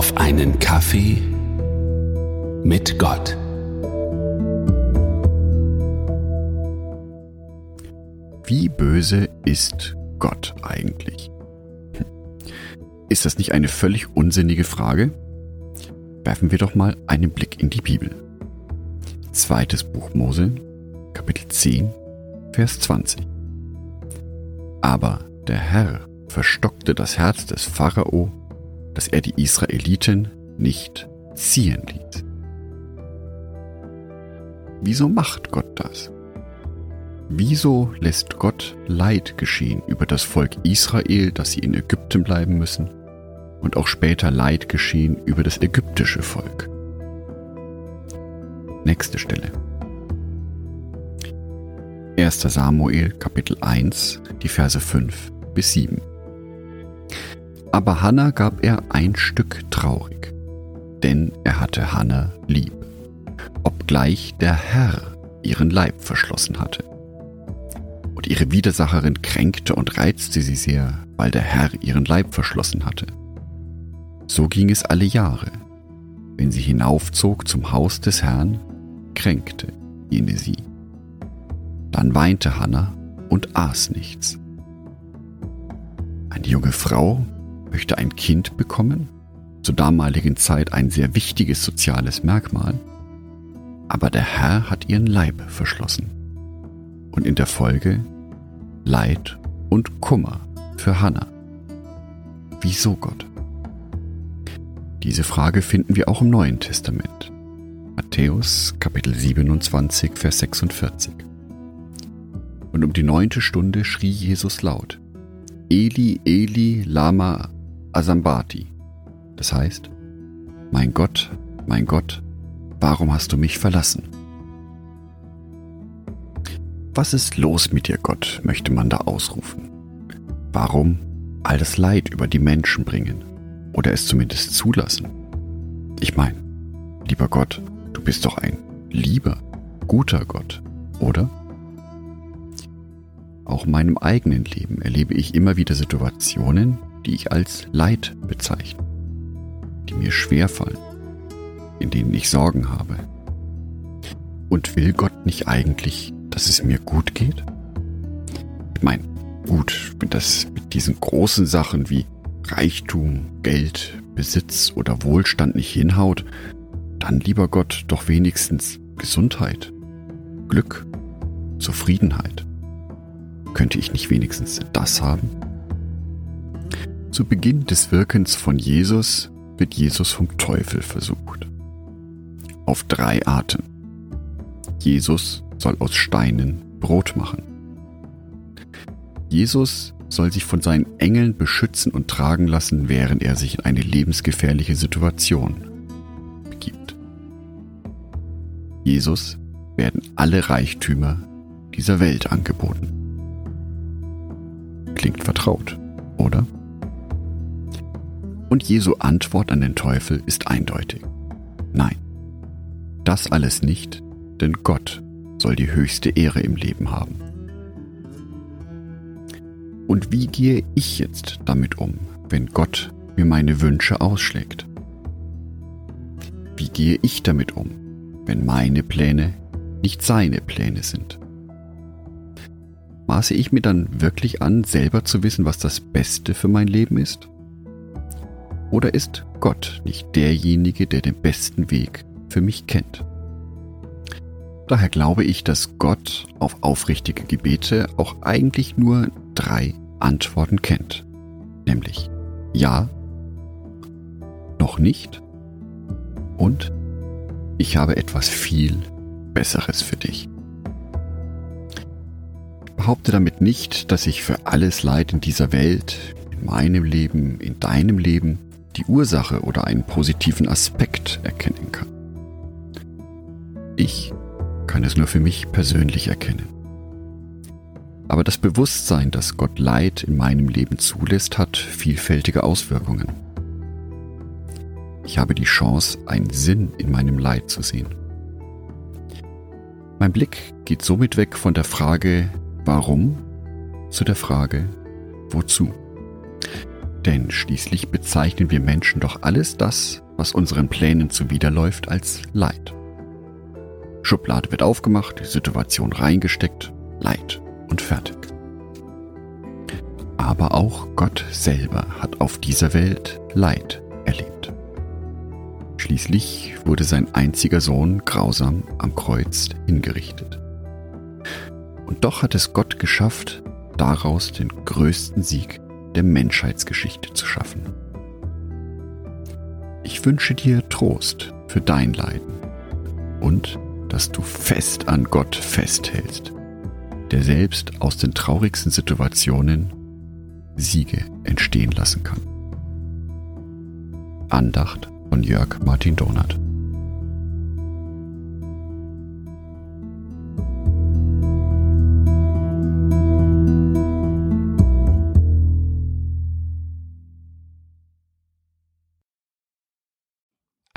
auf einen Kaffee mit Gott. Wie böse ist Gott eigentlich? Hm. Ist das nicht eine völlig unsinnige Frage? Werfen wir doch mal einen Blick in die Bibel. Zweites Buch Mose, Kapitel 10, Vers 20. Aber der Herr verstockte das Herz des Pharao, dass er die Israeliten nicht ziehen ließ. Wieso macht Gott das? Wieso lässt Gott Leid geschehen über das Volk Israel, dass sie in Ägypten bleiben müssen, und auch später Leid geschehen über das ägyptische Volk? Nächste Stelle. 1. Samuel Kapitel 1, die Verse 5 bis 7. Aber Hannah gab er ein Stück traurig, denn er hatte Hannah lieb, obgleich der Herr ihren Leib verschlossen hatte. Und ihre Widersacherin kränkte und reizte sie sehr, weil der Herr ihren Leib verschlossen hatte. So ging es alle Jahre. Wenn sie hinaufzog zum Haus des Herrn, kränkte jene sie. Dann weinte Hannah und aß nichts. Eine junge Frau möchte ein Kind bekommen, zur damaligen Zeit ein sehr wichtiges soziales Merkmal, aber der Herr hat ihren Leib verschlossen und in der Folge Leid und Kummer für Hannah. Wieso Gott? Diese Frage finden wir auch im Neuen Testament. Matthäus Kapitel 27, Vers 46. Und um die neunte Stunde schrie Jesus laut, Eli, Eli, Lama Asambati. Das heißt, mein Gott, mein Gott, warum hast du mich verlassen? Was ist los mit dir, Gott, möchte man da ausrufen. Warum all das Leid über die Menschen bringen oder es zumindest zulassen? Ich meine, lieber Gott, du bist doch ein lieber, guter Gott, oder? Auch in meinem eigenen Leben erlebe ich immer wieder Situationen, die ich als Leid bezeichne, die mir schwerfallen, in denen ich Sorgen habe. Und will Gott nicht eigentlich, dass es mir gut geht? Ich meine, gut, wenn das mit diesen großen Sachen wie Reichtum, Geld, Besitz oder Wohlstand nicht hinhaut, dann lieber Gott doch wenigstens Gesundheit, Glück, Zufriedenheit. Könnte ich nicht wenigstens das haben? Zu Beginn des Wirkens von Jesus wird Jesus vom Teufel versucht. Auf drei Arten. Jesus soll aus Steinen Brot machen. Jesus soll sich von seinen Engeln beschützen und tragen lassen, während er sich in eine lebensgefährliche Situation begibt. Jesus werden alle Reichtümer dieser Welt angeboten. Klingt vertraut, oder? Und Jesu Antwort an den Teufel ist eindeutig. Nein, das alles nicht, denn Gott soll die höchste Ehre im Leben haben. Und wie gehe ich jetzt damit um, wenn Gott mir meine Wünsche ausschlägt? Wie gehe ich damit um, wenn meine Pläne nicht seine Pläne sind? Maße ich mir dann wirklich an, selber zu wissen, was das Beste für mein Leben ist? Oder ist Gott nicht derjenige, der den besten Weg für mich kennt? Daher glaube ich, dass Gott auf aufrichtige Gebete auch eigentlich nur drei Antworten kennt. Nämlich Ja, noch nicht und ich habe etwas viel Besseres für dich. Ich behaupte damit nicht, dass ich für alles Leid in dieser Welt, in meinem Leben, in deinem Leben die Ursache oder einen positiven Aspekt erkennen kann. Ich kann es nur für mich persönlich erkennen. Aber das Bewusstsein, dass Gott Leid in meinem Leben zulässt, hat vielfältige Auswirkungen. Ich habe die Chance, einen Sinn in meinem Leid zu sehen. Mein Blick geht somit weg von der Frage, warum, zu der Frage, wozu. Denn schließlich bezeichnen wir Menschen doch alles das, was unseren Plänen zuwiderläuft, als Leid. Schublade wird aufgemacht, Situation reingesteckt, Leid und fertig. Aber auch Gott selber hat auf dieser Welt Leid erlebt. Schließlich wurde sein einziger Sohn grausam am Kreuz hingerichtet. Und doch hat es Gott geschafft, daraus den größten Sieg der Menschheitsgeschichte zu schaffen. Ich wünsche dir Trost für dein Leiden und dass du fest an Gott festhältst, der selbst aus den traurigsten Situationen Siege entstehen lassen kann. Andacht von Jörg Martin Donat.